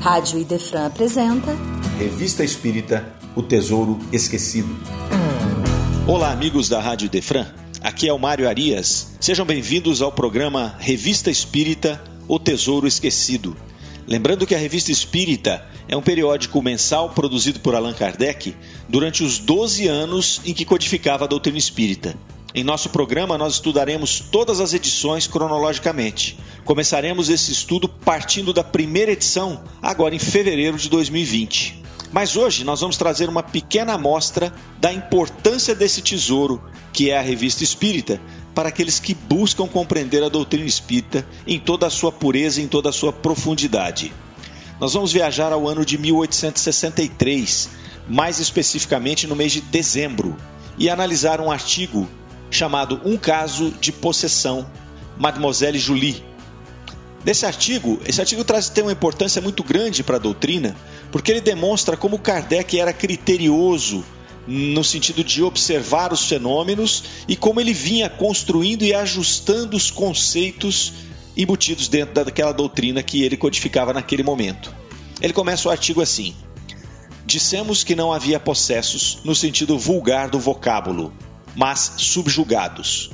Rádio Idefran apresenta Revista Espírita O Tesouro Esquecido. Olá, amigos da Rádio Idefran. Aqui é o Mário Arias. Sejam bem-vindos ao programa Revista Espírita O Tesouro Esquecido. Lembrando que a Revista Espírita é um periódico mensal produzido por Allan Kardec durante os 12 anos em que codificava a doutrina espírita. Em nosso programa, nós estudaremos todas as edições cronologicamente. Começaremos esse estudo partindo da primeira edição, agora em fevereiro de 2020. Mas hoje nós vamos trazer uma pequena amostra da importância desse tesouro, que é a Revista Espírita, para aqueles que buscam compreender a doutrina espírita em toda a sua pureza, em toda a sua profundidade. Nós vamos viajar ao ano de 1863, mais especificamente no mês de dezembro, e analisar um artigo chamado Um Caso de Possessão, Mademoiselle Julie. Nesse artigo, esse artigo traz tem uma importância muito grande para a doutrina, porque ele demonstra como Kardec era criterioso no sentido de observar os fenômenos e como ele vinha construindo e ajustando os conceitos embutidos dentro daquela doutrina que ele codificava naquele momento. Ele começa o artigo assim: Dissemos que não havia possessos no sentido vulgar do vocábulo, mas subjugados.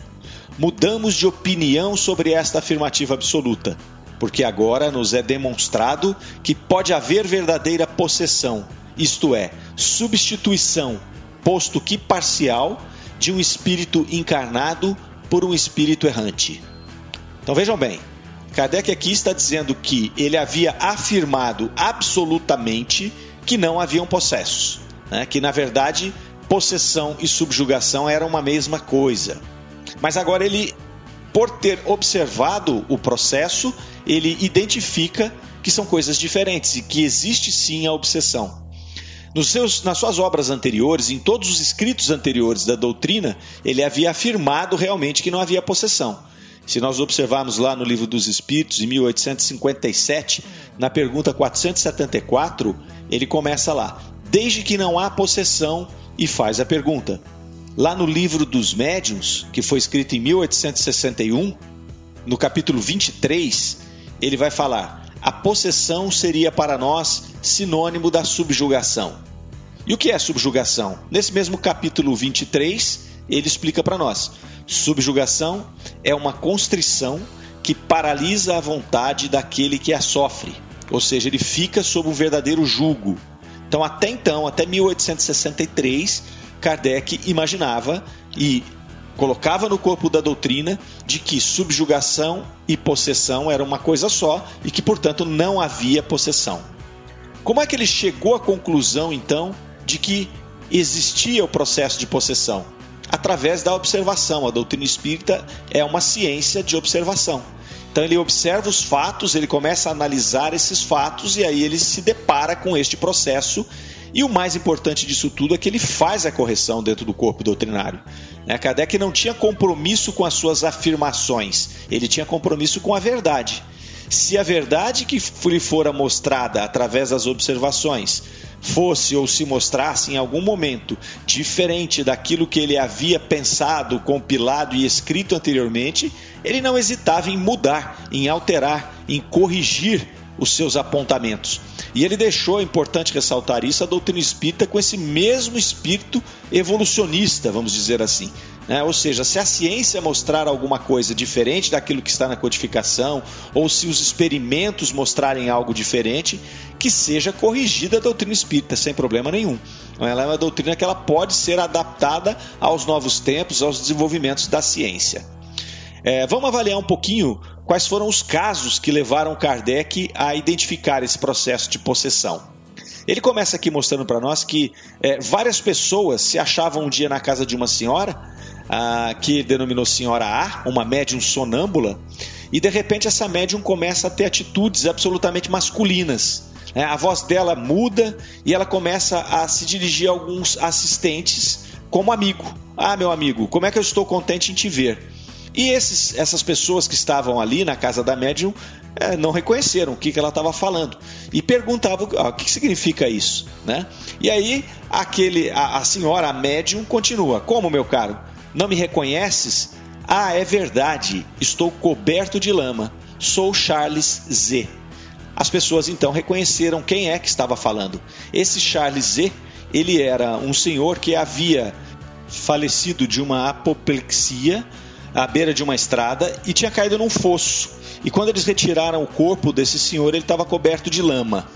Mudamos de opinião sobre esta afirmativa absoluta, porque agora nos é demonstrado que pode haver verdadeira possessão, isto é, substituição, posto que parcial, de um espírito encarnado por um espírito errante. Então vejam bem, Kardec aqui está dizendo que ele havia afirmado absolutamente que não haviam possessos, né? que na verdade possessão e subjugação eram uma mesma coisa. Mas agora ele, por ter observado o processo, ele identifica que são coisas diferentes e que existe sim a obsessão. Seus, nas suas obras anteriores, em todos os escritos anteriores da doutrina, ele havia afirmado realmente que não havia possessão. Se nós observarmos lá no Livro dos Espíritos, em 1857, na pergunta 474, ele começa lá: Desde que não há possessão, e faz a pergunta. Lá no livro dos médiuns, que foi escrito em 1861, no capítulo 23, ele vai falar: a possessão seria para nós sinônimo da subjugação. E o que é subjugação? Nesse mesmo capítulo 23, ele explica para nós: subjugação é uma constrição que paralisa a vontade daquele que a sofre, ou seja, ele fica sob um verdadeiro jugo. Então, até então, até 1863, Kardec imaginava e colocava no corpo da doutrina de que subjugação e possessão eram uma coisa só e que, portanto, não havia possessão. Como é que ele chegou à conclusão, então, de que existia o processo de possessão? Através da observação. A doutrina espírita é uma ciência de observação. Então ele observa os fatos, ele começa a analisar esses fatos e aí ele se depara com este processo. E o mais importante disso tudo é que ele faz a correção dentro do corpo doutrinário. Né? Kardec não tinha compromisso com as suas afirmações, ele tinha compromisso com a verdade. Se a verdade que lhe fora mostrada através das observações fosse ou se mostrasse em algum momento diferente daquilo que ele havia pensado, compilado e escrito anteriormente, ele não hesitava em mudar, em alterar, em corrigir os seus apontamentos. E ele deixou, é importante ressaltar isso, a doutrina espírita com esse mesmo espírito evolucionista, vamos dizer assim. Né? Ou seja, se a ciência mostrar alguma coisa diferente daquilo que está na codificação, ou se os experimentos mostrarem algo diferente, que seja corrigida a doutrina espírita, sem problema nenhum. Ela é uma doutrina que ela pode ser adaptada aos novos tempos, aos desenvolvimentos da ciência. É, vamos avaliar um pouquinho quais foram os casos que levaram Kardec a identificar esse processo de possessão. Ele começa aqui mostrando para nós que é, várias pessoas se achavam um dia na casa de uma senhora, que denominou Senhora A, uma médium sonâmbula, e de repente essa médium começa a ter atitudes absolutamente masculinas. É, a voz dela muda e ela começa a se dirigir a alguns assistentes como amigo. Ah, meu amigo, como é que eu estou contente em te ver? E esses, essas pessoas que estavam ali na casa da médium é, não reconheceram o que, que ela estava falando e perguntavam ah, o que significa isso, né? E aí aquele, a, a senhora, a médium, continua: Como, meu caro? Não me reconheces? Ah, é verdade, estou coberto de lama. Sou Charles Z. as pessoas então reconheceram quem é que estava falando. Esse Charles Z, ele era um senhor que havia falecido de uma apoplexia à beira de uma estrada e tinha caído num fosso. E quando eles retiraram o corpo desse senhor, ele estava coberto de lama.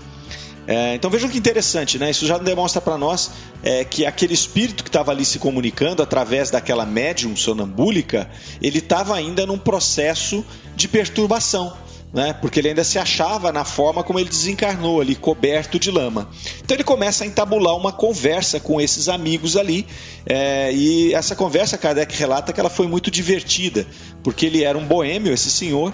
É, então vejam que interessante, né? Isso já demonstra para nós é, que aquele espírito que estava ali se comunicando através daquela médium sonambúlica, ele estava ainda num processo de perturbação né? Porque ele ainda se achava na forma como ele desencarnou ali, coberto de lama. Então ele começa a entabular uma conversa com esses amigos ali, é, e essa conversa Kardec relata que ela foi muito divertida, porque ele era um boêmio, esse senhor,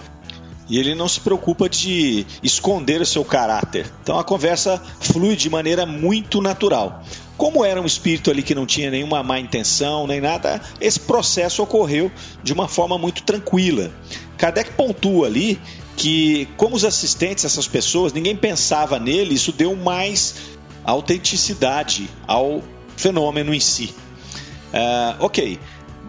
e ele não se preocupa de esconder o seu caráter. Então a conversa flui de maneira muito natural. Como era um espírito ali que não tinha nenhuma má intenção, nem nada, esse processo ocorreu de uma forma muito tranquila. Kardec pontua ali que, como os assistentes, essas pessoas, ninguém pensava nele, isso deu mais autenticidade ao fenômeno em si. Uh, ok.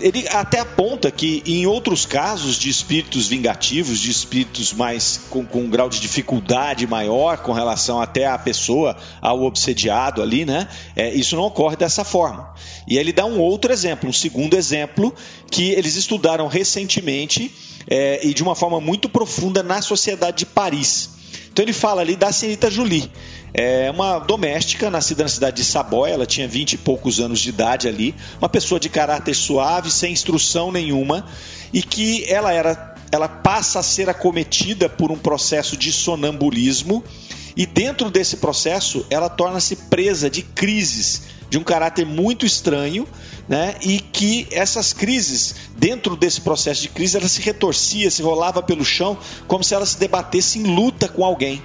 Ele até aponta que em outros casos de espíritos vingativos, de espíritos mais com, com um grau de dificuldade maior com relação até à pessoa, ao obsediado ali, né? É, isso não ocorre dessa forma. E ele dá um outro exemplo, um segundo exemplo, que eles estudaram recentemente é, e de uma forma muito profunda na sociedade de Paris. Então ele fala ali da senhorita Julie, é uma doméstica nascida na cidade de Saboia, ela tinha vinte e poucos anos de idade ali, uma pessoa de caráter suave, sem instrução nenhuma, e que ela era ela passa a ser acometida por um processo de sonambulismo e dentro desse processo ela torna-se presa de crises de um caráter muito estranho né? E que essas crises, dentro desse processo de crise, ela se retorcia, se rolava pelo chão, como se ela se debatesse em luta com alguém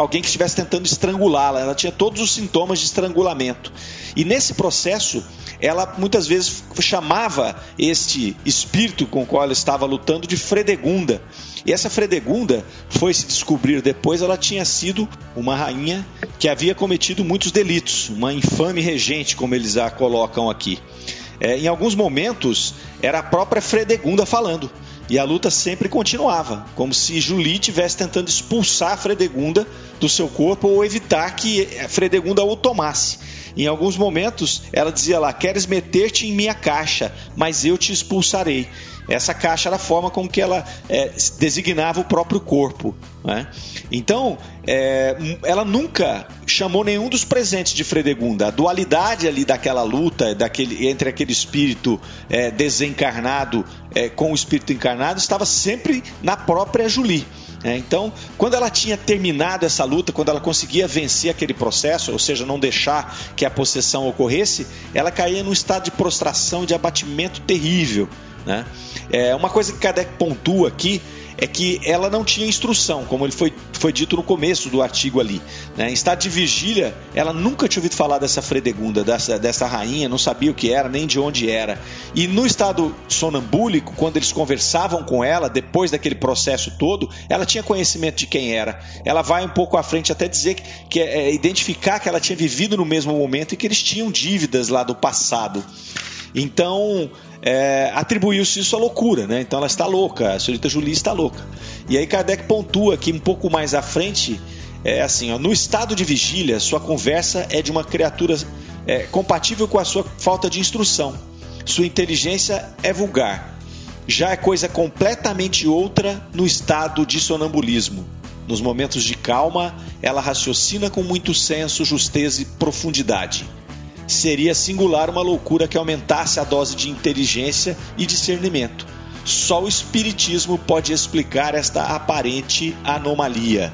alguém que estivesse tentando estrangulá-la. Ela tinha todos os sintomas de estrangulamento. E nesse processo, ela muitas vezes chamava este espírito com o qual ela estava lutando de Fredegunda. E essa Fredegunda foi se descobrir depois, ela tinha sido uma rainha que havia cometido muitos delitos, uma infame regente, como eles a colocam aqui. É, em alguns momentos, era a própria Fredegunda falando. E a luta sempre continuava, como se Julie estivesse tentando expulsar Fredegunda do seu corpo ou evitar que a Fredegunda o tomasse. Em alguns momentos, ela dizia lá: Queres meter-te em minha caixa, mas eu te expulsarei. Essa caixa era a forma com que ela é, designava o próprio corpo. Né? Então, é, ela nunca chamou nenhum dos presentes de Fredegunda. A dualidade ali daquela luta daquele, entre aquele espírito é, desencarnado é, com o espírito encarnado estava sempre na própria Julie. É, então, quando ela tinha terminado essa luta, quando ela conseguia vencer aquele processo, ou seja, não deixar que a possessão ocorresse, ela caía num estado de prostração e de abatimento terrível. Né? É, uma coisa que Kardec pontua aqui é que ela não tinha instrução, como ele foi, foi dito no começo do artigo ali. Né? Em estado de vigília, ela nunca tinha ouvido falar dessa Fredegunda, dessa, dessa rainha, não sabia o que era, nem de onde era. E no estado sonambúlico, quando eles conversavam com ela, depois daquele processo todo, ela tinha conhecimento de quem era. Ela vai um pouco à frente até dizer que, que é, identificar que ela tinha vivido no mesmo momento e que eles tinham dívidas lá do passado. Então, é, atribuiu-se isso à loucura, né? Então ela está louca, a senhorita Julie está louca. E aí Kardec pontua aqui um pouco mais à frente, é assim, ó, no estado de vigília, sua conversa é de uma criatura é, compatível com a sua falta de instrução. Sua inteligência é vulgar. Já é coisa completamente outra no estado de sonambulismo. Nos momentos de calma, ela raciocina com muito senso, justeza e profundidade seria singular uma loucura que aumentasse a dose de inteligência e discernimento. Só o Espiritismo pode explicar esta aparente anomalia.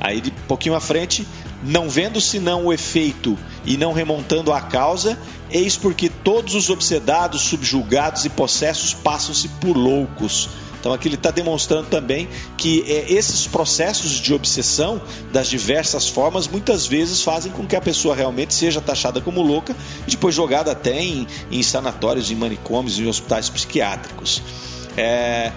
Aí, de pouquinho à frente, não vendo senão o efeito e não remontando a causa, eis porque todos os obsedados, subjugados e possessos passam-se por loucos então aqui ele está demonstrando também que é, esses processos de obsessão das diversas formas muitas vezes fazem com que a pessoa realmente seja taxada como louca e depois jogada até em, em sanatórios, em manicômios, em hospitais psiquiátricos. É,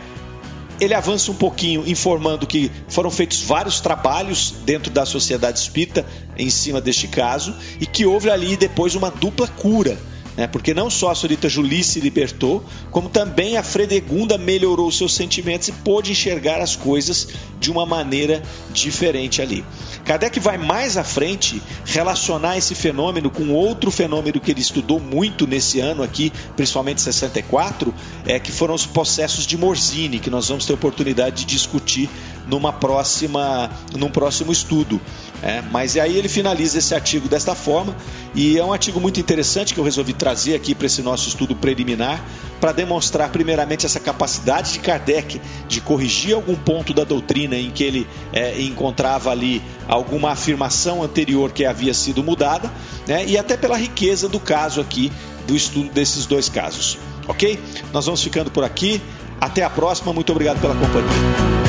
ele avança um pouquinho informando que foram feitos vários trabalhos dentro da sociedade espírita em cima deste caso e que houve ali depois uma dupla cura né? porque não só a senhorita Julie se libertou, como também a Fredegunda melhorou seus sentimentos e pôde enxergar as coisas de uma maneira diferente ali. Kardec vai mais à frente relacionar esse fenômeno com outro fenômeno que ele estudou muito nesse ano aqui, principalmente 64, é, que foram os processos de Morzini, que nós vamos ter oportunidade de discutir numa próxima, num próximo estudo. É, mas aí ele finaliza esse artigo desta forma e é um artigo muito interessante que eu resolvi trazer aqui para esse nosso estudo preliminar para demonstrar primeiramente essa capacidade de Kardec de corrigir algum ponto da doutrina em que ele é, encontrava ali alguma afirmação anterior que havia sido mudada, né, e até pela riqueza do caso aqui do estudo desses dois casos. Ok? Nós vamos ficando por aqui. Até a próxima. Muito obrigado pela companhia.